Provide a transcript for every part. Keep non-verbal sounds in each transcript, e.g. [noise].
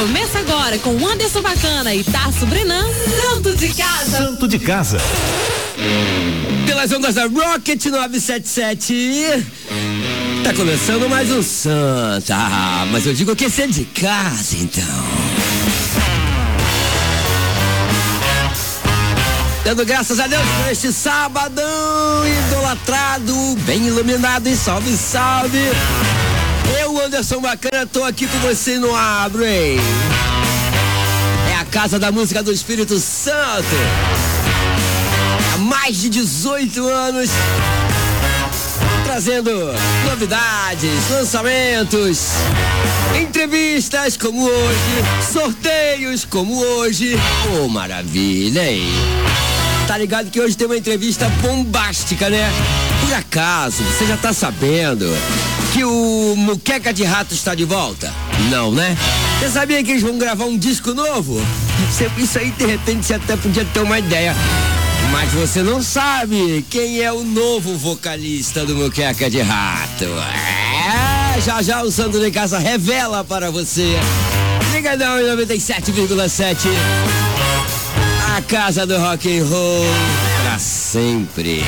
Começa agora com Anderson Bacana e Tasso Brenan, Santo de Casa. Santo de Casa. Pelas ondas da Rocket 977. Tá começando mais um Santa. Ah, mas eu digo que esse é de casa, então. Dando graças a Deus por este sabadão idolatrado, bem iluminado e salve, salve. Eu, Anderson Bacana, tô aqui com você no Abro, hein? É a casa da música do Espírito Santo. Há mais de 18 anos trazendo novidades, lançamentos, entrevistas como hoje, sorteios como hoje. Oh, maravilha, hein? Tá ligado que hoje tem uma entrevista bombástica, né? Por acaso, você já tá sabendo que o Muqueca de Rato está de volta? Não, né? Você sabia que eles vão gravar um disco novo? Isso aí, de repente, você até podia ter uma ideia. Mas você não sabe quem é o novo vocalista do Muqueca de Rato. É, já já o Santo de Casa revela para você. Ligadão em 97,7. A casa do rock and roll para sempre.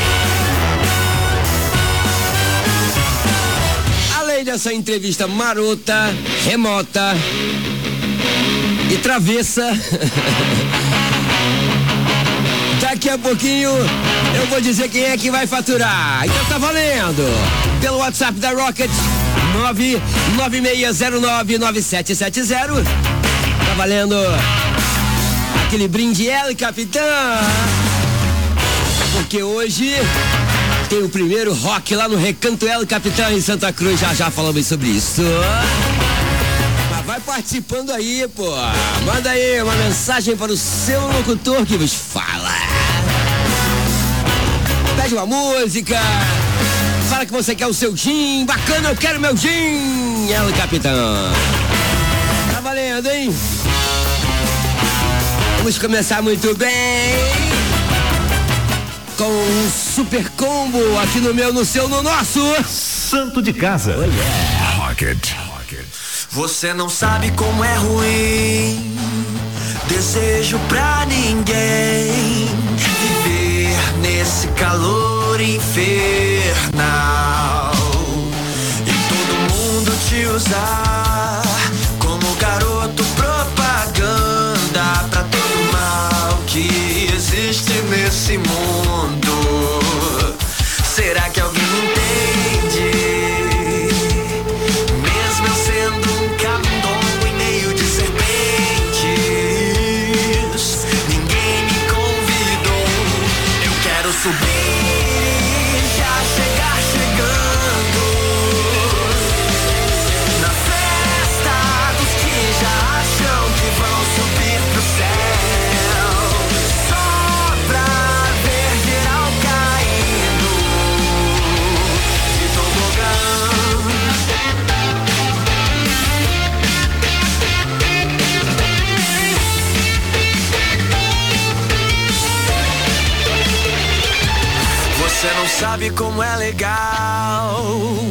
Além dessa entrevista marota, remota e travessa. [laughs] Daqui a pouquinho eu vou dizer quem é que vai faturar. Então tá valendo. Pelo WhatsApp da Rocket 996099770. Tá valendo aquele brinde ela, capitã. Porque hoje tem o primeiro rock lá no Recanto El Capitão em Santa Cruz. Já já falamos sobre isso. Mas vai participando aí, pô. Manda aí uma mensagem para o seu locutor que vos fala. Pede uma música. Fala que você quer o seu gin. Bacana, eu quero meu gin. El Capitão. Tá valendo, hein? Vamos começar muito bem com um super combo aqui no meu, no seu, no nosso Santo de Casa. Oh, yeah. Rocket. Você não sabe como é ruim. Desejo pra ninguém viver nesse calor infernal e todo mundo te usar como garoto propaganda pra todo mal que existe nesse mundo. Sabe como é legal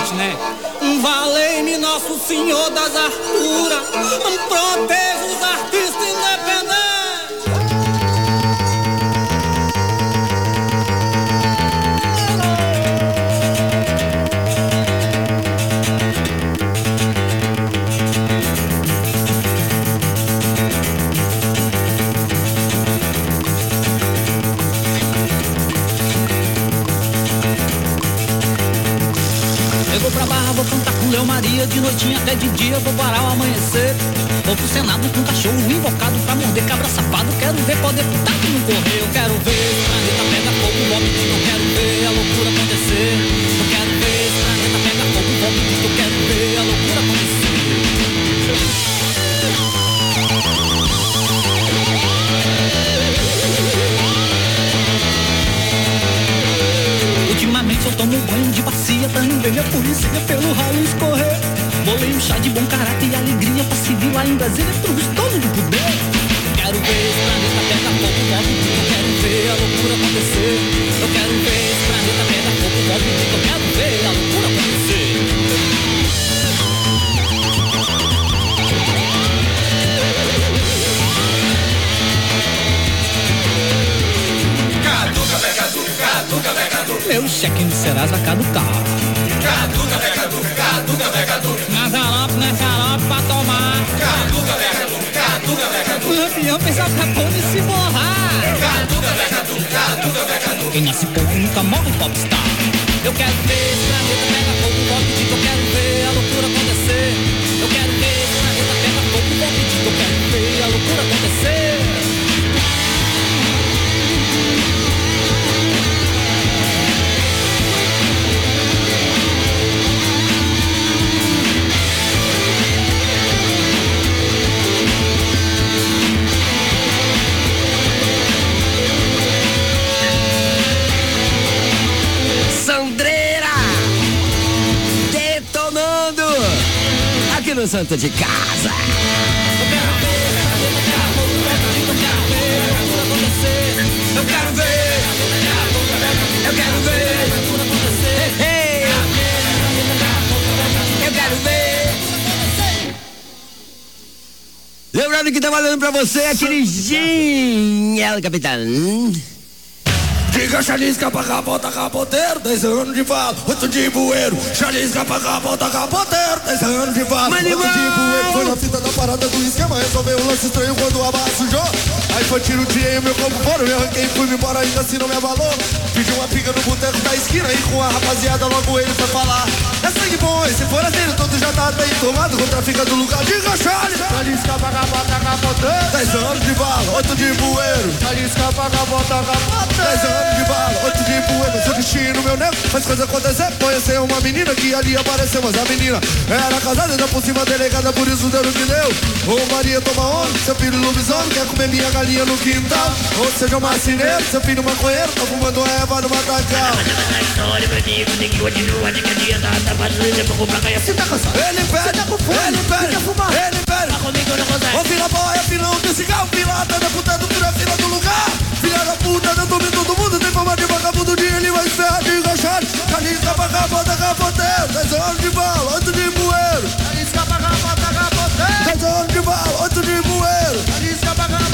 tem dente, né? Valei-me Nosso Senhor das Arturas, proteja De noitinha até de dia, vou parar o amanhecer. Vou pro Senado com cachorro invocado Pra morder cabra safado. Quero ver qual deputado não correr Eu quero ver esse planeta pega fogo, golpe de Eu quero ver a loucura acontecer. Eu quero ver esse planeta pega fogo, golpe de Eu quero ver a loucura acontecer. Ultimamente eu tomo banho de bacia Pra não ver polícia pelo ralo escorrer Bolei um chá de bom caráter e alegria Pra seguir lá em Brasília donos do poder. Quero ver esse planeta pega fogo, move Eu quero ver a loucura acontecer. Eu quero ver esse planeta pega fogo, move Eu quero ver a loucura acontecer. Meu cheque no Serasa caducar Caduca, vai caduca, caduca, vai caduca. Na xarope, na xarope pra tomar Caduca, vai caduca, caduca, vai caduca. O lampião pensava pra pôr se borrar Caduca, vai caduca, caduca, vai caduca. Quem nasce pobre nunca morre popstar Eu quero ver esse planeta pega fogo, golpe de Eu quero ver a loucura acontecer aqui no Santo de Casa. Eu quero ver, eu quero ver. Ei, eu quero ver. Lembrando que tá valendo pra você aquele gin, El Capitão. Diga chalisca pra capota, capoteiro, 10 anos de bala, 8 de bueiro. Chalisca pra capota, capoteiro, 10 anos de bala, 8 de bueiro. Foi na fita da parada do esquema, resolveu o lance estranho quando a barra sujou. Aí foi tiro, tirei o meu corpo fora, eu arranquei e fui embora, ainda assim não me abalou. Pedi uma pica no boteco da esquina e com a rapaziada logo ele foi falar. É sangue bom, esse forasteiro todo já tá bem tomado, contra fica do lugar. Diga chale, chalisca pra capota, capoteiro, 10 anos de bala, 8 de bueiro. Chalisca pra capota, capoteiro, 10 anos de bala, 8 de bueiro. Seu destino, meu nego, faz coisa acontecer. Conheceu uma menina que ali apareceu, mas a menina era casada, ainda por cima delegada, por isso deu no que deu. Ô Maria, toma onda, seu filho lobisomem, quer comer minha galinha no quintal. Ou seja, um marceneiro, seu filho maconheiro, tá fumando erva no matagal. Se tá cansado, ele pede, ele pede, ele pede. Ô filha boia, filão do cigarro, pilata da puta do fila do lugar. Filha da puta, eu dormi todo mundo, tem fama de vagabundo, dia ele vai de enganchado. Calisca pra capota, capoteiro, 10 anos de bala, 8 de bueiro. Calisca pra capota, capoteiro, 10 anos de bala, 8 de bueiro. Calisca pra capota,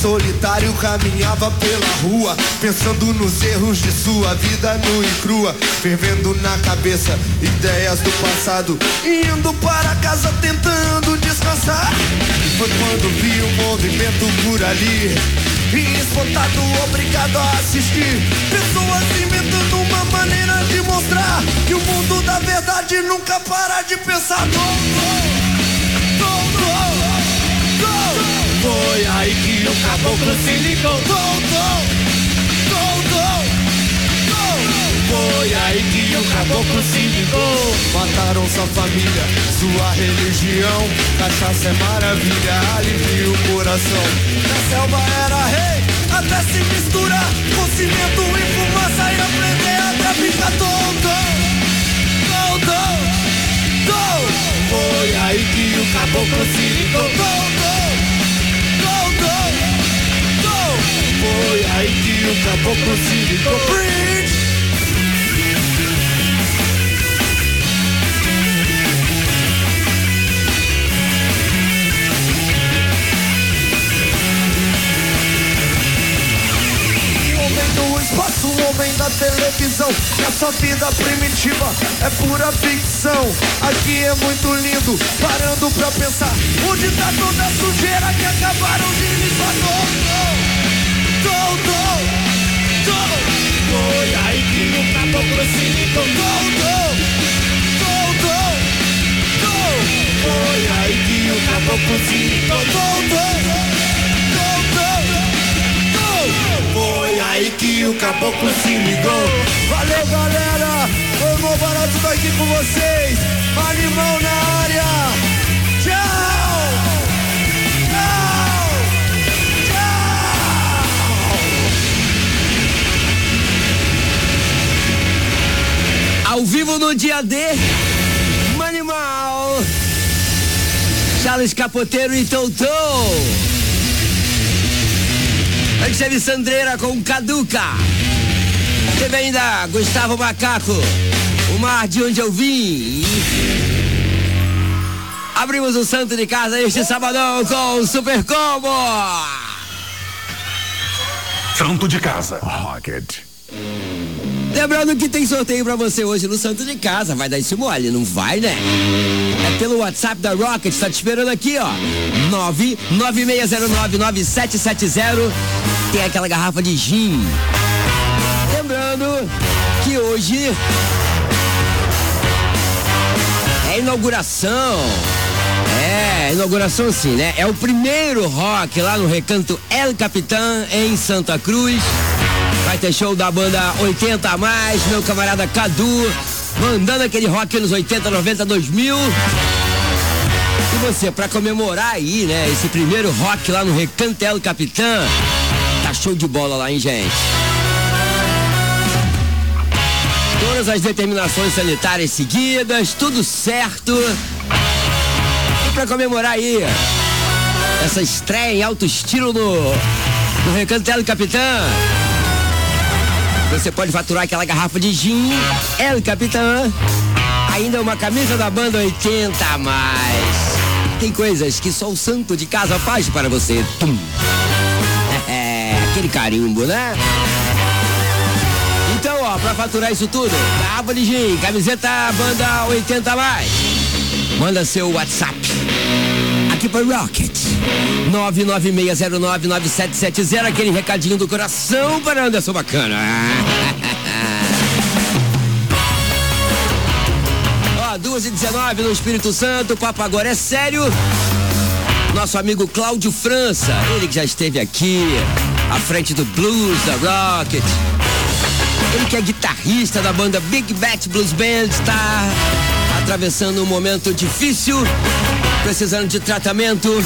solitário caminhava pela rua, pensando nos erros de sua vida nua e crua, fervendo na cabeça ideias do passado, indo para casa tentando descansar. Foi quando vi o movimento por ali, e espantado, obrigado a assistir. Pessoas inventando uma maneira de mostrar que o mundo da verdade nunca para de pensar. Go, go, que o caboclo se ligou. Go, go, go, go. Foi aí que o caboclo se ligou. Mataram sua família, sua religião. Cachaça é maravilha, alivia o coração. Na selva era rei, até se misturar com cimento e fumaça e aprender até ficar tonto. Tonto, tonto. Foi aí que o caboclo se ligou. Tonto, Foi aí que o caboclo se ligou. Preach. homem do espaço, homem da televisão. Essa vida primitiva é pura ficção. Aqui é muito lindo, parando pra pensar. Onde tá toda a sujeira que acabaram de limpar? Go, Valeu, galera! Foi bom barato estar aqui com vocês. Animal na área. Ao vivo no dia D, Manimal, Charles Capoteiro e Totô. Antes teve Sandreira com Caduca. Teve ainda Gustavo Macaco, o mar de onde eu vim. Abrimos o santo de casa este sabadão com o Super Combo. Santo de casa. Rocket. Lembrando que tem sorteio pra você hoje no Santo de Casa. Vai dar esse mole, não vai, né? É pelo WhatsApp da Rocket, tá te esperando aqui, ó. 996099770. Tem aquela garrafa de gin. Lembrando que hoje é inauguração. É, inauguração sim, né? É o primeiro rock lá no Recanto El Capitã, em Santa Cruz. Vai ter show da banda 80 a mais, meu camarada Cadu, mandando aquele rock nos 80, 90, 2000. E você, pra comemorar aí, né, esse primeiro rock lá no Recanto El Capitã, tá show de bola lá, hein, gente? Todas as determinações sanitárias seguidas, tudo certo. E pra comemorar aí essa estreia em alto estilo no, no Recanto El Capitã, você pode faturar aquela garrafa de gin, El Capitã, ainda uma camisa da banda 80 a mais. Tem coisas que só o santo de casa faz para você. Tum. [laughs] É, aquele carimbo, né? Então, ó, pra faturar isso tudo, garrafa de gin, camiseta banda 80 a mais. Manda seu WhatsApp aqui para Rocket. 996099770, aquele recadinho do coração para Anderson Bacana. [laughs] Ó, 2 e 19 no Espírito Santo, o papo agora é sério. Nosso amigo Cláudio França, ele que já esteve aqui, à frente do blues da Rocket. Ele que é guitarrista da banda Big Bat Blues Band, está atravessando um momento difícil, precisando de tratamento.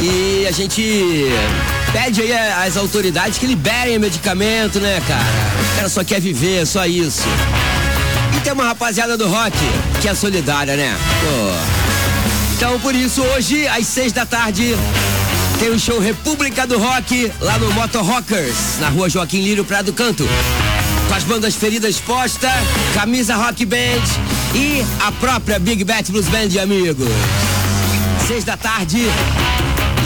E a gente pede aí às autoridades que liberem medicamento, né, cara? O cara só quer viver, só isso. E tem uma rapaziada do rock que é solidária, né? Pô. Então, por isso, hoje, às seis da tarde, tem o show República do Rock lá no Moto Rockers, na rua Joaquim Lírio Prado Canto. Com as bandas feridas posta, camisa Rock Band e a própria Big Bat Blues Band amigos. seis da tarde.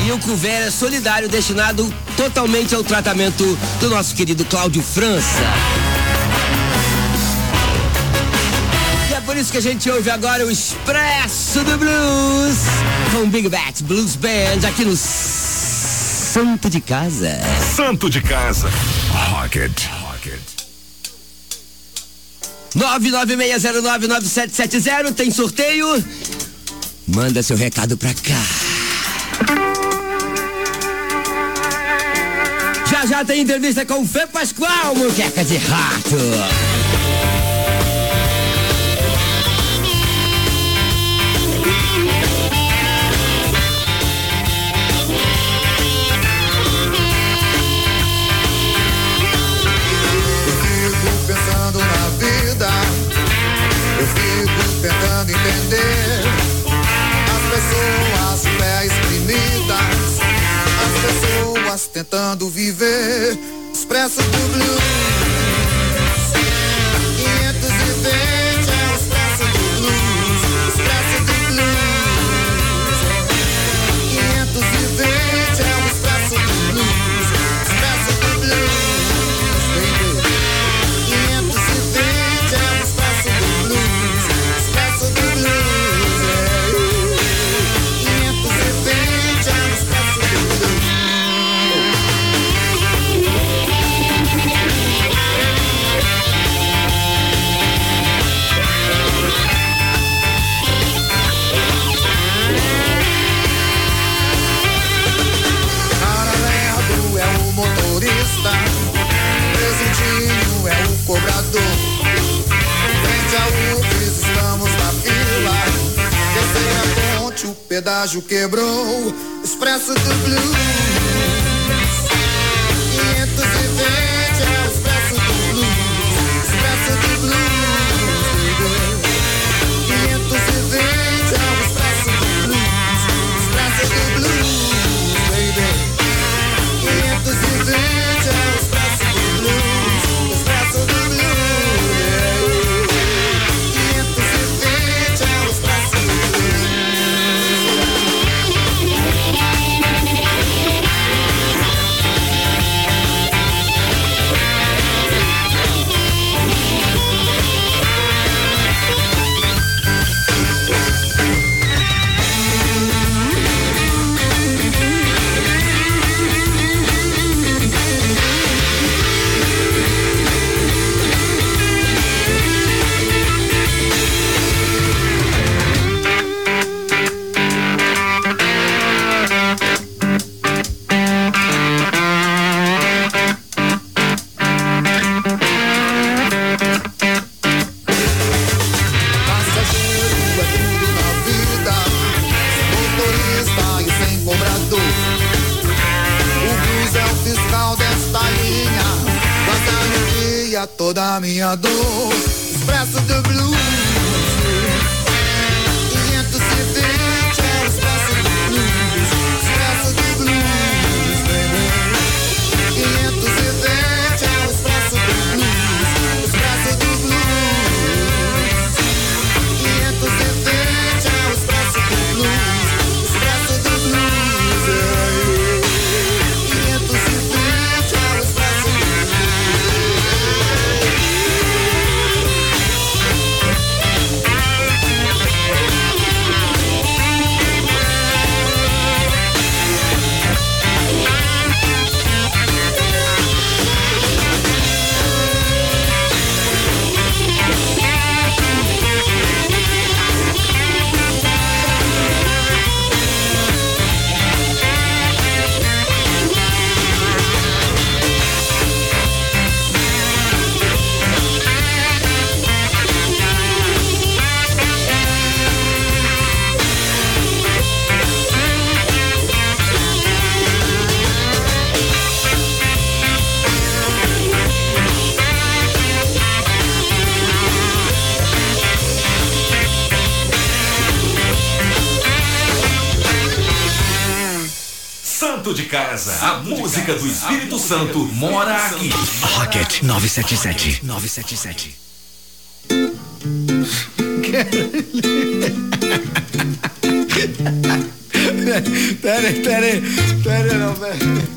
E o couvert é solidário, destinado totalmente ao tratamento do nosso querido Cláudio França. E é por isso que a gente ouve agora o Expresso do Blues com Big Bat Blues Band aqui no Santo de Casa. Santo de casa. Rocket. 996099770 tem sorteio. Manda seu recado pra cá. Já já tem entrevista com o Fê Pascoal, muqueca de rato. Tentando viver expresso do blues. quebró. Música do Espírito Santo mora aqui. Rocket 977. 977. peraí, peraí. Peraí, não, peraí.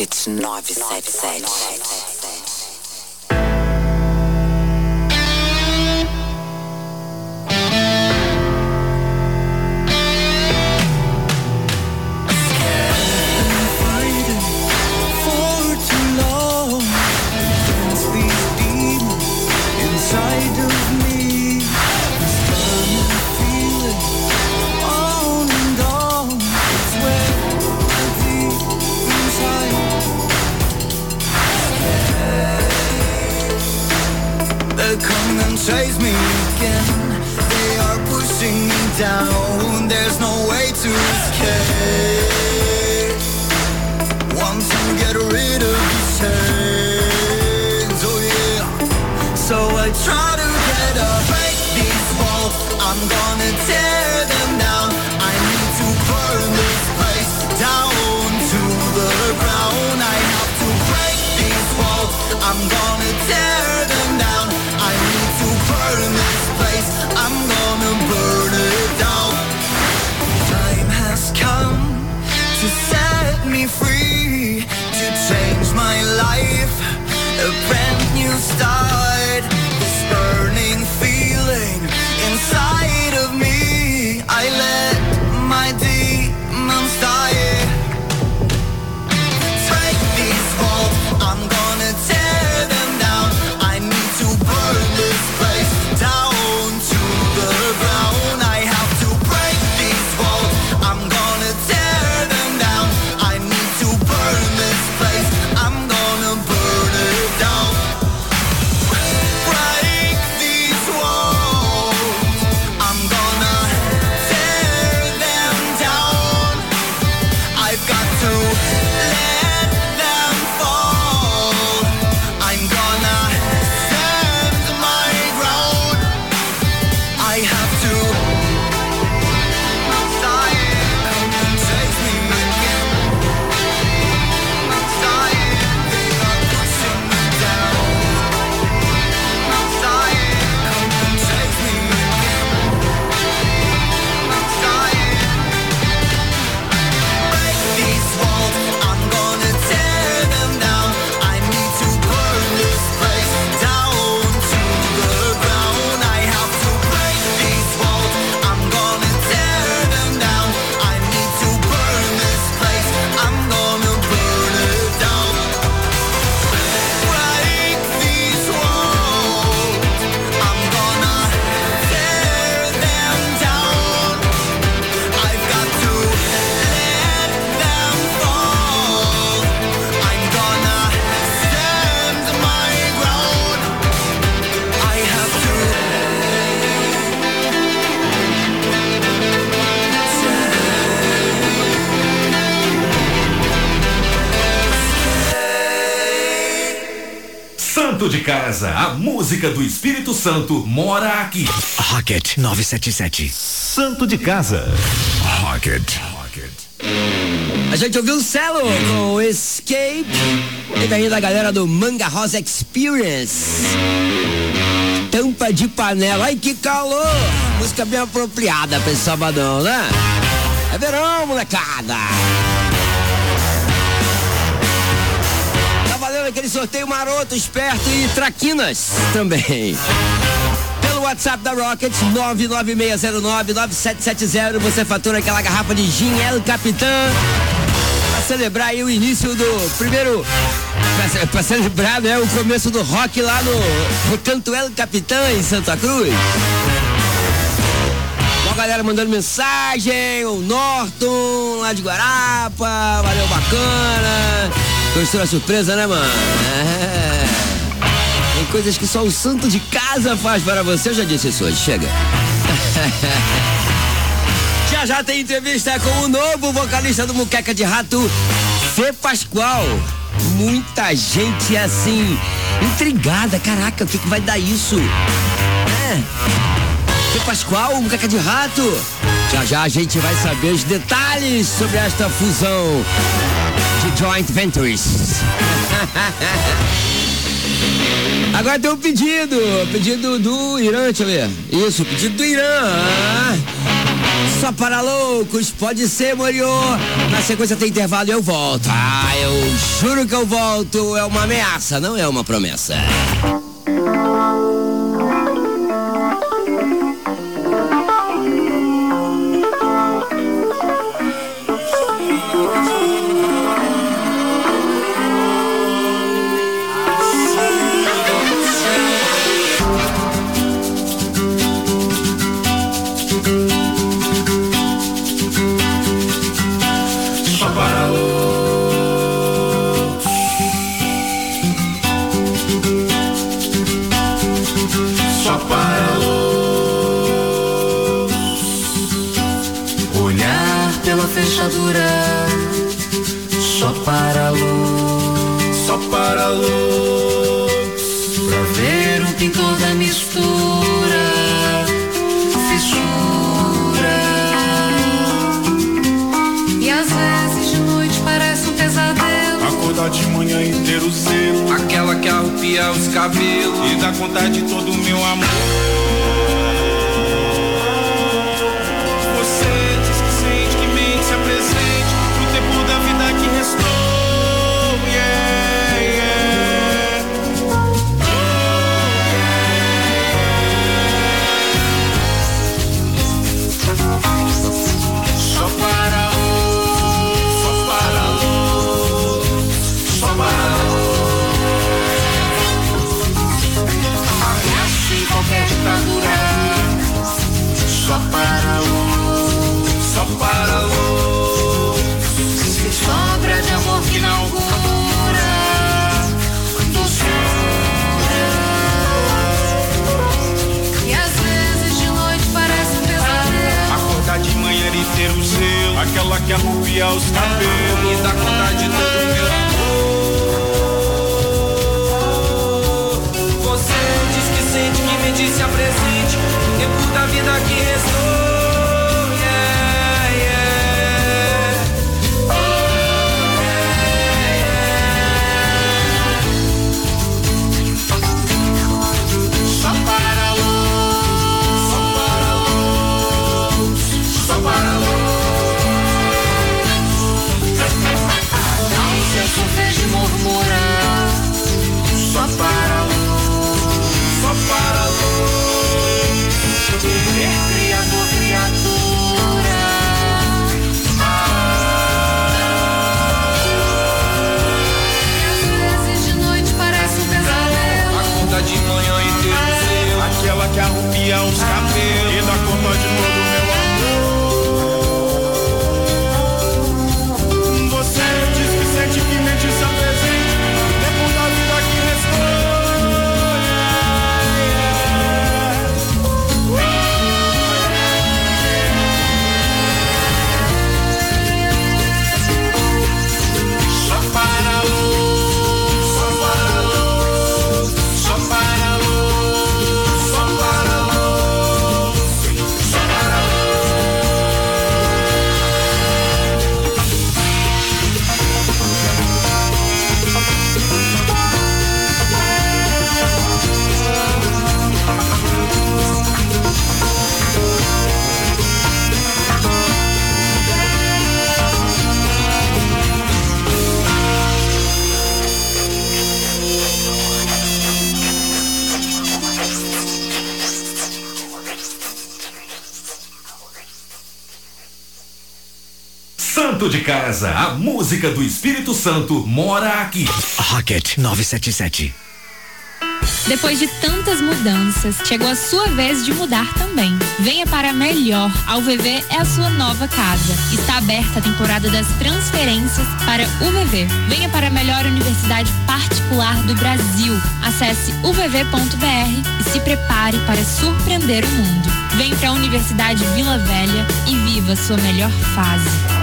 Rocket 977. come Casa, a música do Espírito Santo mora aqui. Rocket 977. Santo de Casa. Rocket. A gente ouviu o Celo com Escape. E daí da galera do Manga Rosa Experience. Tampa de panela. Ai, que calor! Música bem apropriada pra esse sabadão, né? É verão, molecada! Aquele sorteio maroto, esperto e traquinas também. Pelo WhatsApp da Rocket 996099770 você fatura aquela garrafa de gin El Capitã pra celebrar aí o início do primeiro pra celebrar né, o começo do rock lá no Recanto El Capitã em Santa Cruz. Uma galera mandando mensagem, o Norton lá de Guarapa, valeu bacana. Gostou da surpresa, né, mano? É. Tem coisas que só o santo de casa faz para você. Eu já disse isso hoje, chega. [laughs] já já tem entrevista com o novo vocalista do Muqueca de Rato, Fê Pascoal. Muita gente assim, intrigada. Caraca, o que, que vai dar isso? É. Fê Pascoal, Muqueca de Rato. Já já a gente vai saber os detalhes sobre esta fusão de joint ventures. [laughs] Agora tem um pedido, pedido do Irã, deixa eu ver. Isso, pedido do Irã. Só para loucos, pode ser, Moriô. Na sequência tem intervalo e eu volto. Ah, eu juro que eu volto. É uma ameaça, não é uma promessa. Loucos. Pra ver um pintor da mistura, fissura. E às vezes de noite parece um pesadelo. Acordar de manhã e ter o zelo, aquela que arrupia os cabelos e dá conta de todo o meu amor. Que arrupia os cabelos e a música do Espírito Santo mora aqui. Rocket 977. Depois de tantas mudanças, chegou a sua vez de mudar também. Venha para melhor. A UVV é a sua nova casa. Está aberta a temporada das transferências para UVV. Venha para a melhor universidade particular do Brasil. Acesse uvv.br e se prepare para surpreender o mundo. Venha para a Universidade Vila Velha e viva sua melhor fase.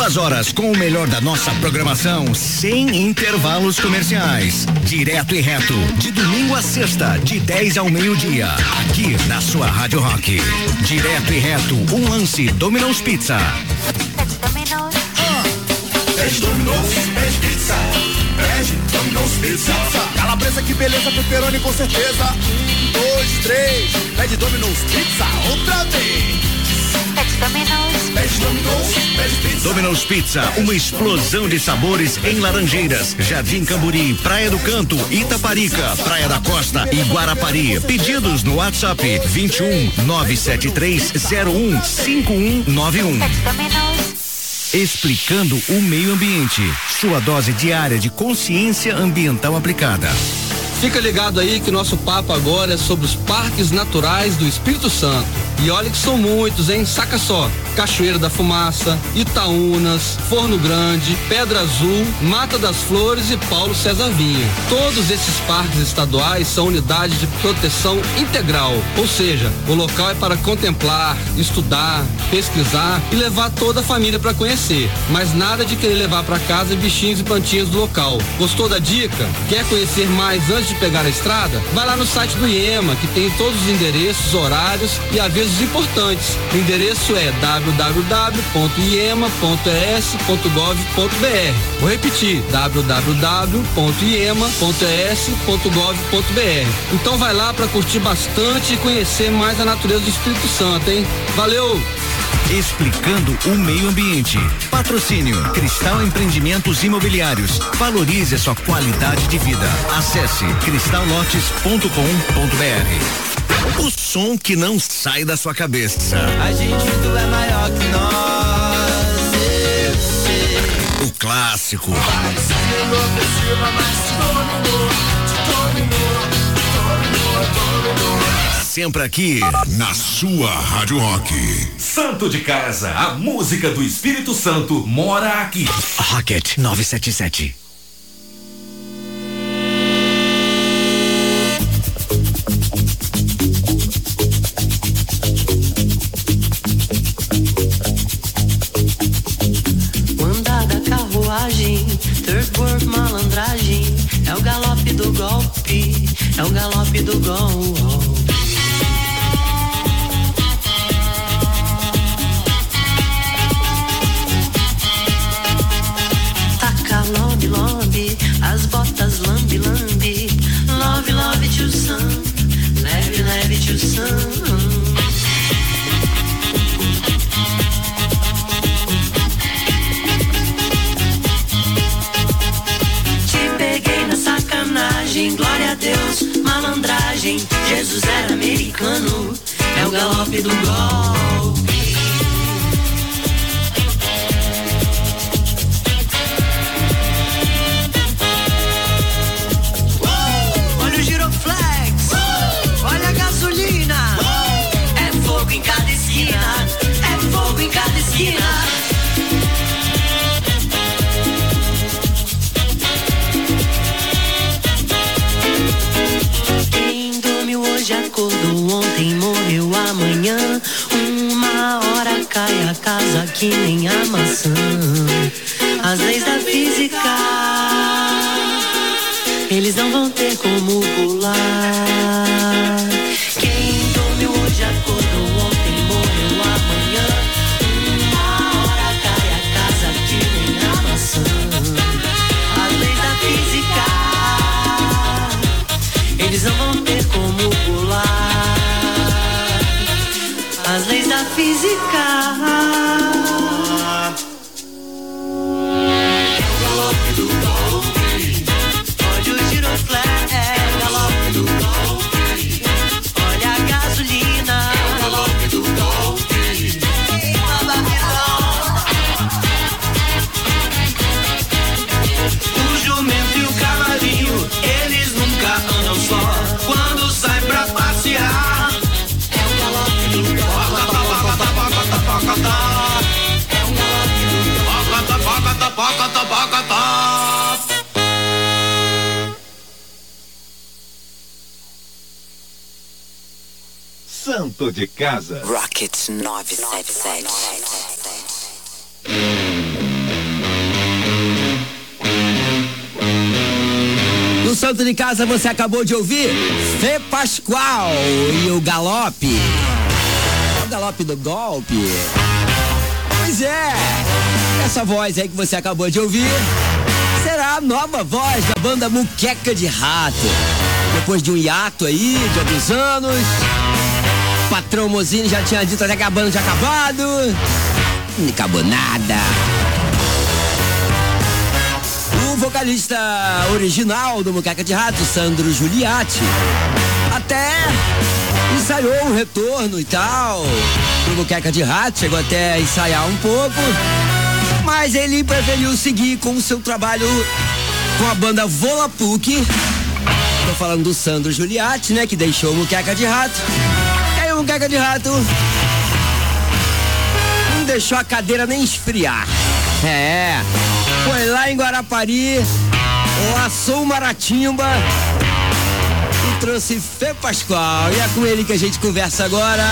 Duas horas com o melhor da nossa programação, sem intervalos comerciais. Direto e reto, de domingo a sexta, de 10 ao meio-dia. Aqui na sua Rádio Rock. Direto e reto, um lance Domino's Pizza. Domino's. Pede Domino's, pizza. Domino's Pizza. Calabresa, que beleza, pepperoni com certeza. Um, dois, três. Pede Domino's Pizza outra vez. Domino's Pizza, uma explosão de sabores em Laranjeiras, Jardim Camburi, Praia do Canto, Itaparica, Praia da Costa e Guarapari. Pedidos no WhatsApp 21 973 01 5191. Explicando o meio ambiente. Sua dose diária de consciência ambiental aplicada. Fica ligado aí que nosso papo agora é sobre os parques naturais do Espírito Santo. E olha que são muitos, hein? Saca só. Cachoeira da Fumaça, Itaúnas, Forno Grande, Pedra Azul, Mata das Flores e Paulo César Vinha. Todos esses parques estaduais são unidades de proteção integral, ou seja, o local é para contemplar, estudar, pesquisar e levar toda a família para conhecer. Mas nada de querer levar para casa bichinhos e plantinhas do local. Gostou da dica? Quer conhecer mais antes de pegar a estrada? Vai lá no site do IEMA, que tem todos os endereços, horários e avisos importantes. O endereço é www.iema.es.gov.br. Vou repetir: www.iema.es.gov.br. Então vai lá para curtir bastante e conhecer mais a natureza do Espírito Santo, hein? Valeu! Explicando o meio ambiente. Patrocínio Cristal Empreendimentos Imobiliários. Valorize a sua qualidade de vida. Acesse cristallotes.com.br. O som que não sai da sua cabeça. A gente tudo é maior que nós. O clássico. Sempre aqui na sua Rádio Rock. Santo de Casa, a música do Espírito Santo mora aqui. Rocket 977. De Casa. Rocket 977. No Santo de Casa você acabou de ouvir Fê Pascoal e o Galope. É o Galope do Golpe. Pois é, essa voz aí que você acabou de ouvir será a nova voz da banda Muqueca de Rato. Depois de um hiato aí de alguns anos, patrão Mozini já tinha dito até que a banda tinha acabado. Não acabou nada. O vocalista original do Muqueca de Rato, Sandro Giuliatti, até ensaiou um retorno e tal pro Muqueca de Rato, chegou até a ensaiar um pouco, mas ele preferiu seguir com o seu trabalho com a banda Volapuk. Tô falando do Sandro Giuliatti, né, que deixou o Muqueca de Rato. E aí o Muqueca de Rato não deixou a cadeira nem esfriar. É, foi lá em Guarapari, laçou uma maratimba e trouxe Fê Pascoal. E é com ele que a gente conversa agora.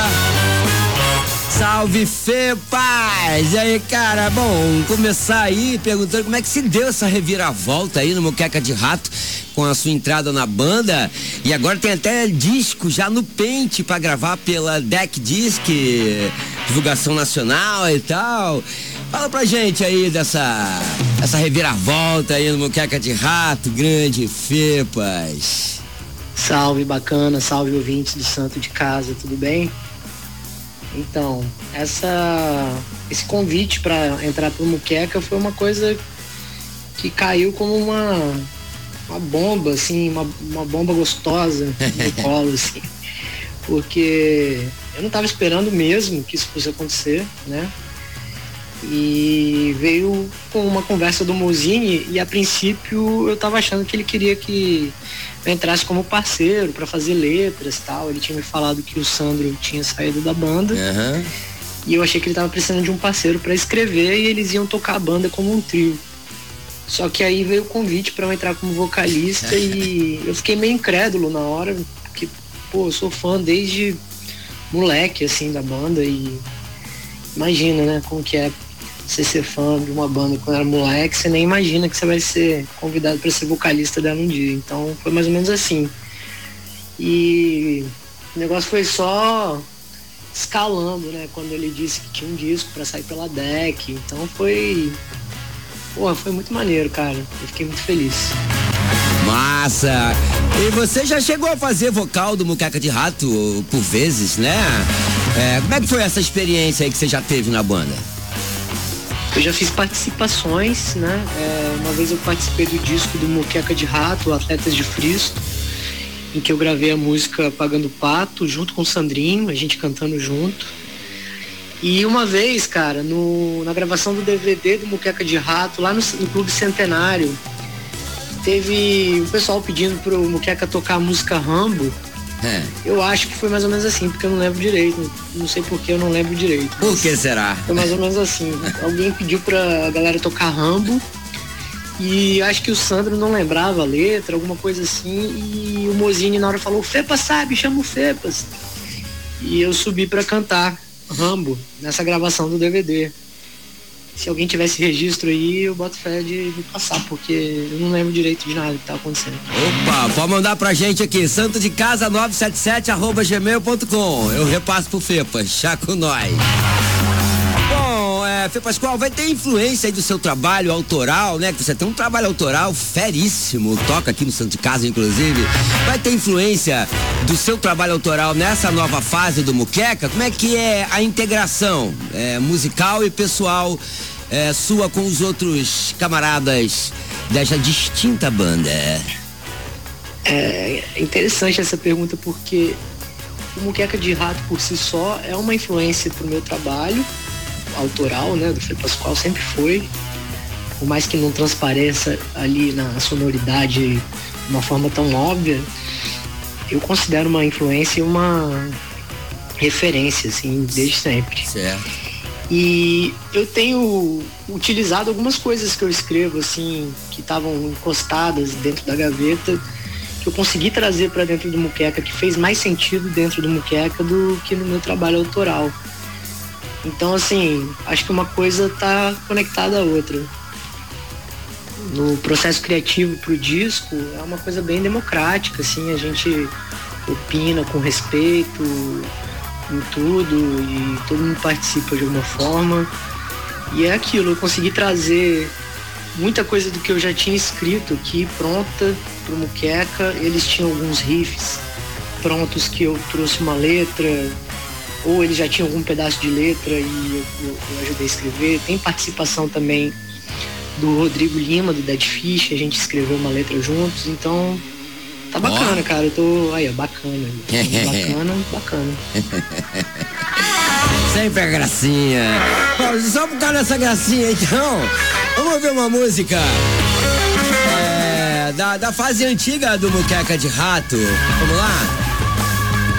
Salve Fê Paz! E aí, cara, bom, começar aí perguntando como é que se deu essa reviravolta aí no Moqueca de Rato com a sua entrada na banda. E agora tem até disco já no pente para gravar pela Deck Disc, divulgação nacional e tal. Fala pra gente aí dessa essa reviravolta aí no Moqueca de Rato, grande Fepas. Salve, bacana, salve ouvintes do Santo de Casa, tudo bem? Então, essa esse convite para entrar pro Muqueca foi uma coisa que caiu como uma uma bomba, assim, uma, uma bomba gostosa no [laughs] colo, assim. Porque eu não estava esperando mesmo que isso fosse acontecer, né? E veio com uma conversa do Mozini e a princípio eu estava achando que ele queria que eu entrasse como parceiro para fazer letras e tal. Ele tinha me falado que o Sandro tinha saído da banda. Uhum. E eu achei que ele estava precisando de um parceiro para escrever e eles iam tocar a banda como um trio. Só que aí veio o convite para eu entrar como vocalista e [laughs] eu fiquei meio incrédulo na hora, porque, pô, eu sou fã desde moleque, assim, da banda e imagina, né, como que é você ser fã de uma banda quando era moleque, você nem imagina que você vai ser convidado para ser vocalista dela um dia. Então foi mais ou menos assim. E o negócio foi só escalando, né? Quando ele disse que tinha um disco para sair pela deck. Então foi. Porra, foi muito maneiro, cara. Eu fiquei muito feliz. Massa! E você já chegou a fazer vocal do Muqueca de Rato por vezes, né? É, como é que foi essa experiência aí que você já teve na banda? Eu já fiz participações, né? É, uma vez eu participei do disco do Muqueca de Rato, Atletas de Fristo, em que eu gravei a música Pagando Pato, junto com o Sandrinho, a gente cantando junto. E uma vez, cara, no, na gravação do DVD do Muqueca de Rato, lá no, no Clube Centenário, teve o pessoal pedindo pro Muqueca tocar a música Rambo. É. Eu acho que foi mais ou menos assim, porque eu não lembro direito. Não sei por que eu não lembro direito. Por que será? Foi mais ou menos assim. [laughs] Alguém pediu pra galera tocar Rambo. E acho que o Sandro não lembrava a letra, alguma coisa assim. E o Mozini na hora falou, Fepas sabe, chama o Fepas. E eu subi pra cantar Rambo nessa gravação do DVD. Se alguém tivesse registro aí, eu boto fé de, passar, porque eu não lembro direito de nada que tá acontecendo. Opa, pode mandar pra gente aqui, santo de casa 977 arroba gmail.com. Eu repasso pro Fepas, chá com nós. Fê Pascoal, vai ter influência aí do seu trabalho autoral, né? Que você tem um trabalho autoral feríssimo, toca aqui no Santo de Casa, inclusive. Vai ter influência do seu trabalho autoral nessa nova fase do Muqueca? Como é que é a integração é, musical e pessoal é, sua com os outros camaradas dessa distinta banda? É interessante essa pergunta porque o Muqueca de Rato por si só é uma influência pro meu trabalho autoral, né, do Fê Pascoal, sempre foi. Por mais que não transpareça ali na sonoridade de uma forma tão óbvia, eu considero uma influência e uma referência, assim, desde sempre. Certo. E eu tenho utilizado algumas coisas que eu escrevo, assim, que estavam encostadas dentro da gaveta, que eu consegui trazer para dentro do Muqueca, que fez mais sentido dentro do Muqueca do que no meu trabalho autoral. Então, assim, acho que uma coisa tá conectada à outra. No processo criativo pro disco, é uma coisa bem democrática, assim, a gente opina com respeito em tudo e todo mundo participa de alguma forma. E é aquilo, eu consegui trazer muita coisa do que eu já tinha escrito aqui pronta pro Muqueca. Eles tinham alguns riffs prontos que eu trouxe uma letra, ou eles já tinham algum pedaço de letra e eu, eu, eu ajudei a escrever. Tem participação também do Rodrigo Lima, do Dead Fish, a gente escreveu uma letra juntos, então tá bacana, cara. Eu tô. Aí, ó, bacana. [laughs] Bacana, bacana. [laughs] Sempre a gracinha. Bom, só por causa dessa gracinha, então, vamos ouvir uma música é, da, da fase antiga do Muqueca de Rato. Vamos lá?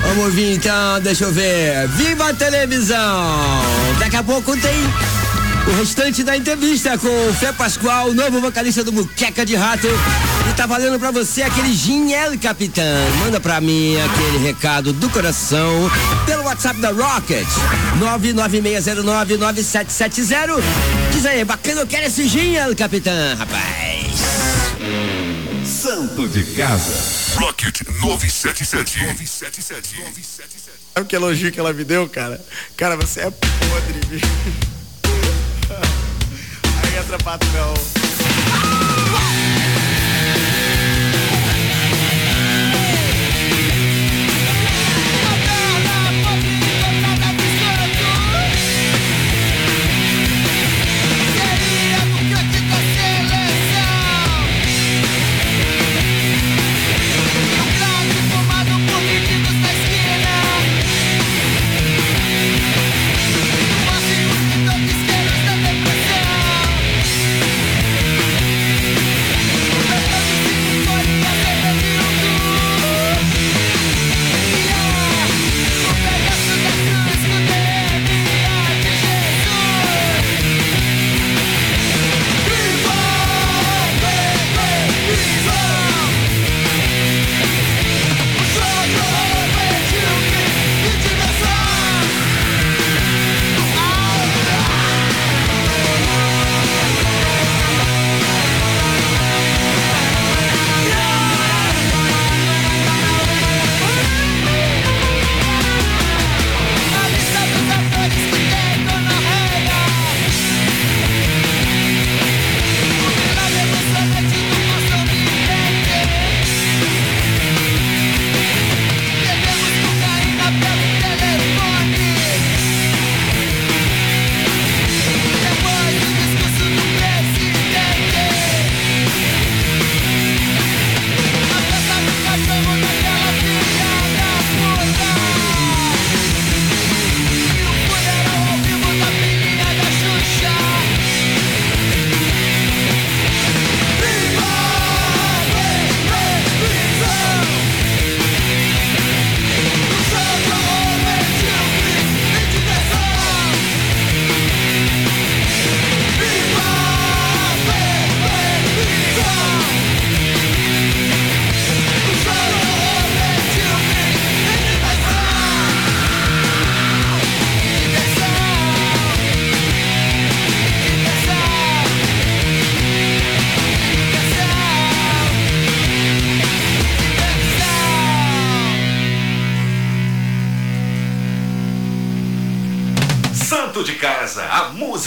Vamos ouvir então, deixa eu ver. Viva a televisão! Daqui a pouco tem o restante da entrevista com o Fé Pascoal, novo vocalista do Muqueca de Rato. E tá valendo pra você aquele Ginel Capitã. Manda pra mim aquele recado do coração pelo WhatsApp da Rocket. 996099770. Diz aí, bacana, eu quero esse Ginel Capitã, rapaz. Santo de casa. Rocket 977. 977. Sabe que elogio que ela me deu, cara? Cara, você é podre. [laughs] Aí patrão. Santo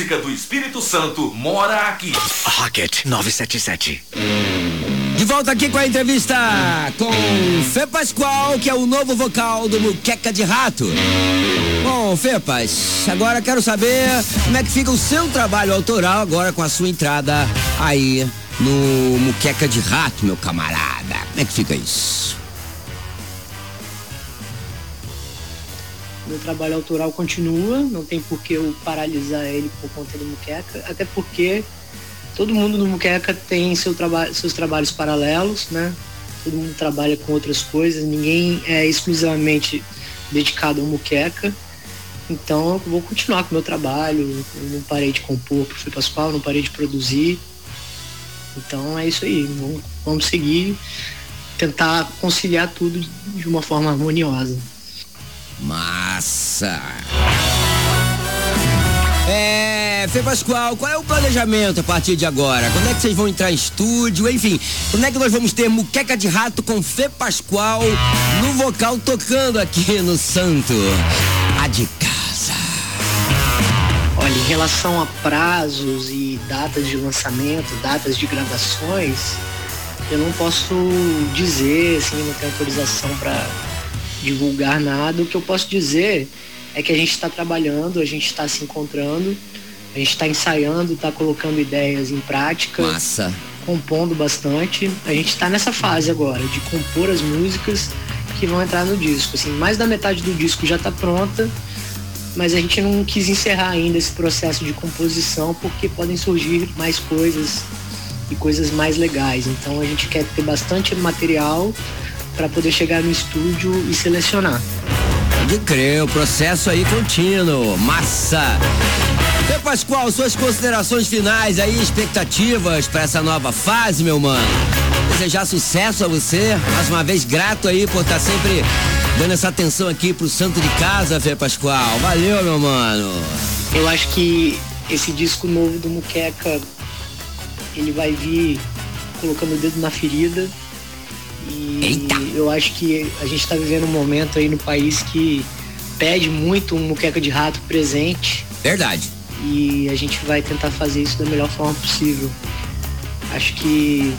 música do Espírito Santo mora aqui. Rocket 977. De volta aqui com a entrevista com Fê Pascoal, que é o novo vocal do Muqueca de Rato. Bom, Fepas, agora quero saber como é que fica o seu trabalho autoral agora com a sua entrada aí no Muqueca de Rato, meu camarada. Como é que fica isso? Trabalho autoral continua, não tem por que eu paralisar ele por conta do Muqueca, até porque todo mundo no Muqueca tem seu traba seus trabalhos paralelos, né? Todo mundo trabalha com outras coisas, ninguém é exclusivamente dedicado ao Muqueca. Então eu vou continuar com o meu trabalho, eu não parei de compor pro Fui Pascoal, não parei de produzir. Então é isso aí, vamos, vamos seguir, tentar conciliar tudo de uma forma harmoniosa. Massa! É, Fê Pascoal, qual é o planejamento a partir de agora? Quando é que vocês vão entrar em estúdio? Enfim, quando é que nós vamos ter Muqueca de Rato com Fê Pascoal no vocal tocando aqui no Santo? A de casa. Olha, em relação a prazos e datas de lançamento, datas de gravações, eu não posso dizer, assim, não tenho autorização para divulgar nada. O que eu posso dizer é que a gente está trabalhando, a gente está se encontrando, a gente está ensaiando, está colocando ideias em prática. Massa. Compondo bastante. A gente está nessa fase agora de compor as músicas que vão entrar no disco. Assim, mais da metade do disco já está pronta, mas a gente não quis encerrar ainda esse processo de composição porque podem surgir mais coisas e coisas mais legais. Então a gente quer ter bastante material para poder chegar no estúdio e selecionar. Pode crer, o processo aí contínuo. Massa! Fê Pascoal, suas considerações finais aí, expectativas para essa nova fase, meu mano. Desejar sucesso a você. Mais uma vez, grato aí por estar sempre dando essa atenção aqui pro santo de casa, Fê Pascoal. Valeu, meu mano. Eu acho que esse disco novo do Muqueca, ele vai vir colocando o dedo na ferida. E Eita. eu acho que a gente está vivendo um momento aí no país que pede muito um Muqueca de Rato presente. Verdade. E a gente vai tentar fazer isso da melhor forma possível. Acho que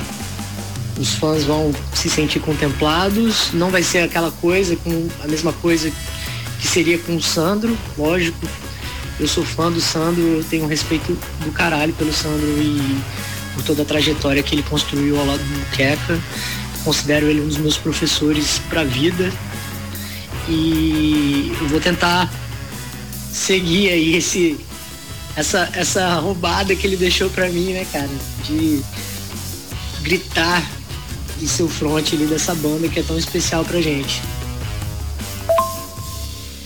os fãs vão se sentir contemplados, não vai ser aquela coisa com a mesma coisa que seria com o Sandro, lógico. Eu sou fã do Sandro, eu tenho um respeito do caralho pelo Sandro e por toda a trajetória que ele construiu ao lado do Muqueca. Considero ele um dos meus professores para a vida. E eu vou tentar seguir aí esse essa essa roubada que ele deixou para mim, né, cara, de gritar de seu front ali dessa banda que é tão especial pra gente.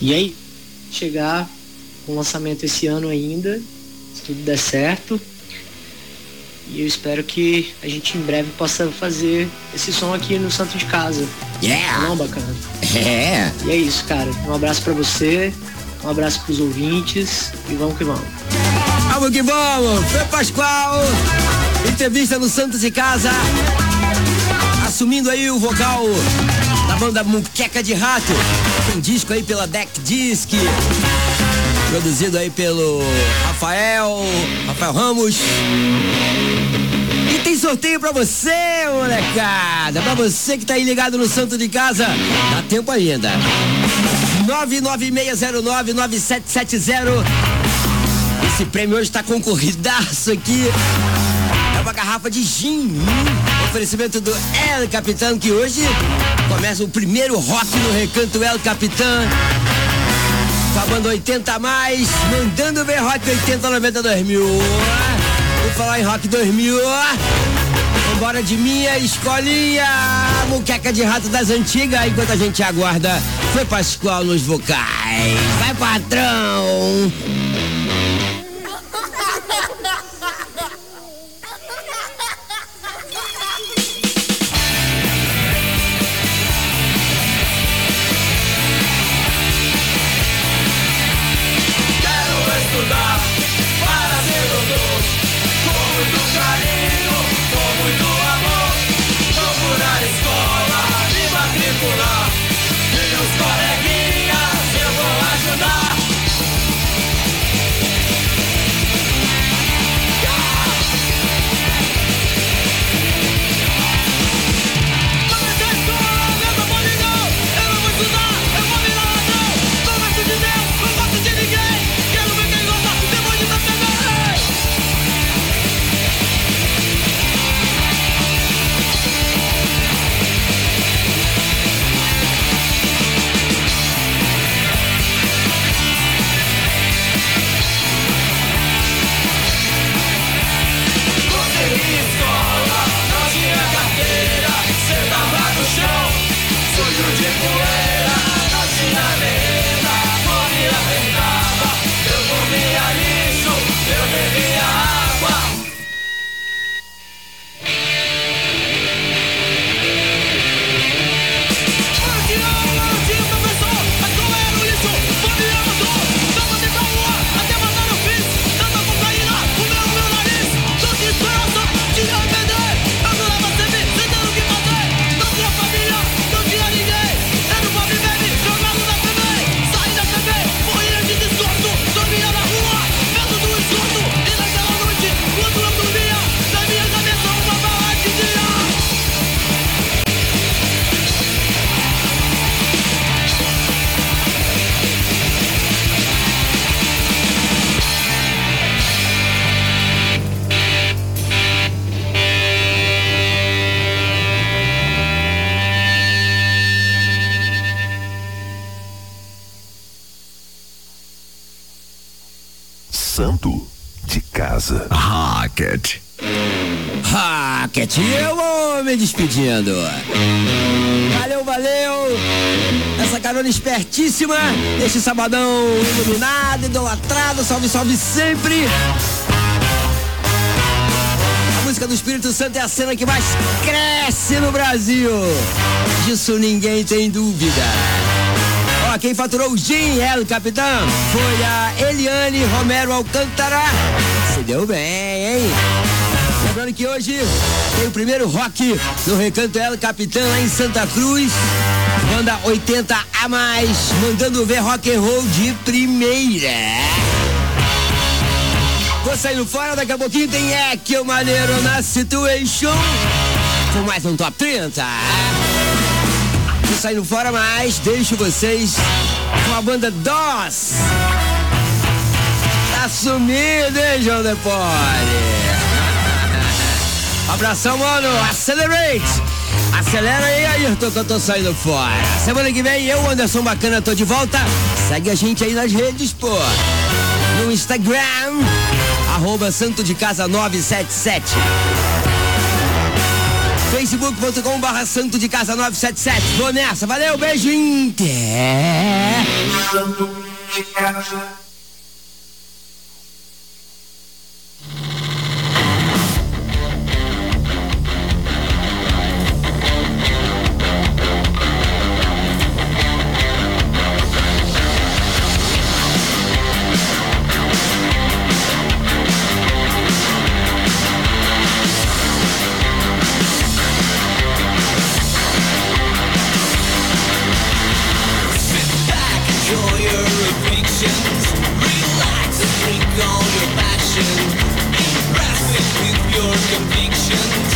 E aí, chegar com lançamento esse ano ainda, se tudo der certo. E eu espero que a gente em breve possa fazer esse som aqui no Santo de Casa. Yeah! Não, bacana. É. E é isso, cara. Um abraço pra você, um abraço pros ouvintes e vamos que vamos. Vamos que vamos! Fê Pascoal, entrevista no Santos de Casa, assumindo aí o vocal da banda Muqueca de Rato. Tem disco aí pela Deck Disc, produzido aí pelo Rafael, Rafael Ramos. E tem sorteio pra você, molecada! Pra você que tá aí ligado no Santo de Casa, dá tempo ainda. 996099770 esse prêmio hoje tá concorridaço aqui. É uma garrafa de gin. Oferecimento do El Capitão, que hoje começa o primeiro rock no Recanto El Capitão. Com a banda 80 a mais, mandando ver rock 80, 90, 2000. Vou falar em rock 2000. Vambora de minha escolinha, muqueca de rato das antigas, enquanto a gente aguarda. Foi Pascoal nos vocais. Vai, patrão! Santo de casa. Rocket. Rocket, eu vou me despedindo. Valeu, valeu. Essa carona espertíssima. Este sabadão iluminado, idolatrado. Salve, salve sempre. A música do Espírito Santo é a cena que mais cresce no Brasil. Disso ninguém tem dúvida. Quem faturou o Gin El Capitão foi a Eliane Romero Alcântara. Se deu bem, hein? Lembrando que hoje tem o primeiro rock no Recanto El Capitão lá em Santa Cruz. Banda 80 a mais, mandando ver rock and roll de primeira. Vou saindo fora, daqui a pouquinho tem Eck, o maneiro na situation. Com mais um top 30. Saindo fora, mas deixo vocês com a banda DOS. Tá hein, João Depore? [laughs] Abração, mano. Accelerate. Acelera aí, Ayrton, que eu tô saindo fora. Semana que vem, eu, Anderson Bacana, tô de volta. Segue a gente aí nas redes, pô. No Instagram, arroba Santo de Casa 977. Facebook.com barra Santo de Casa 977. Vou nessa. Valeu, beijo. Inter. all your passion, rest with your conviction.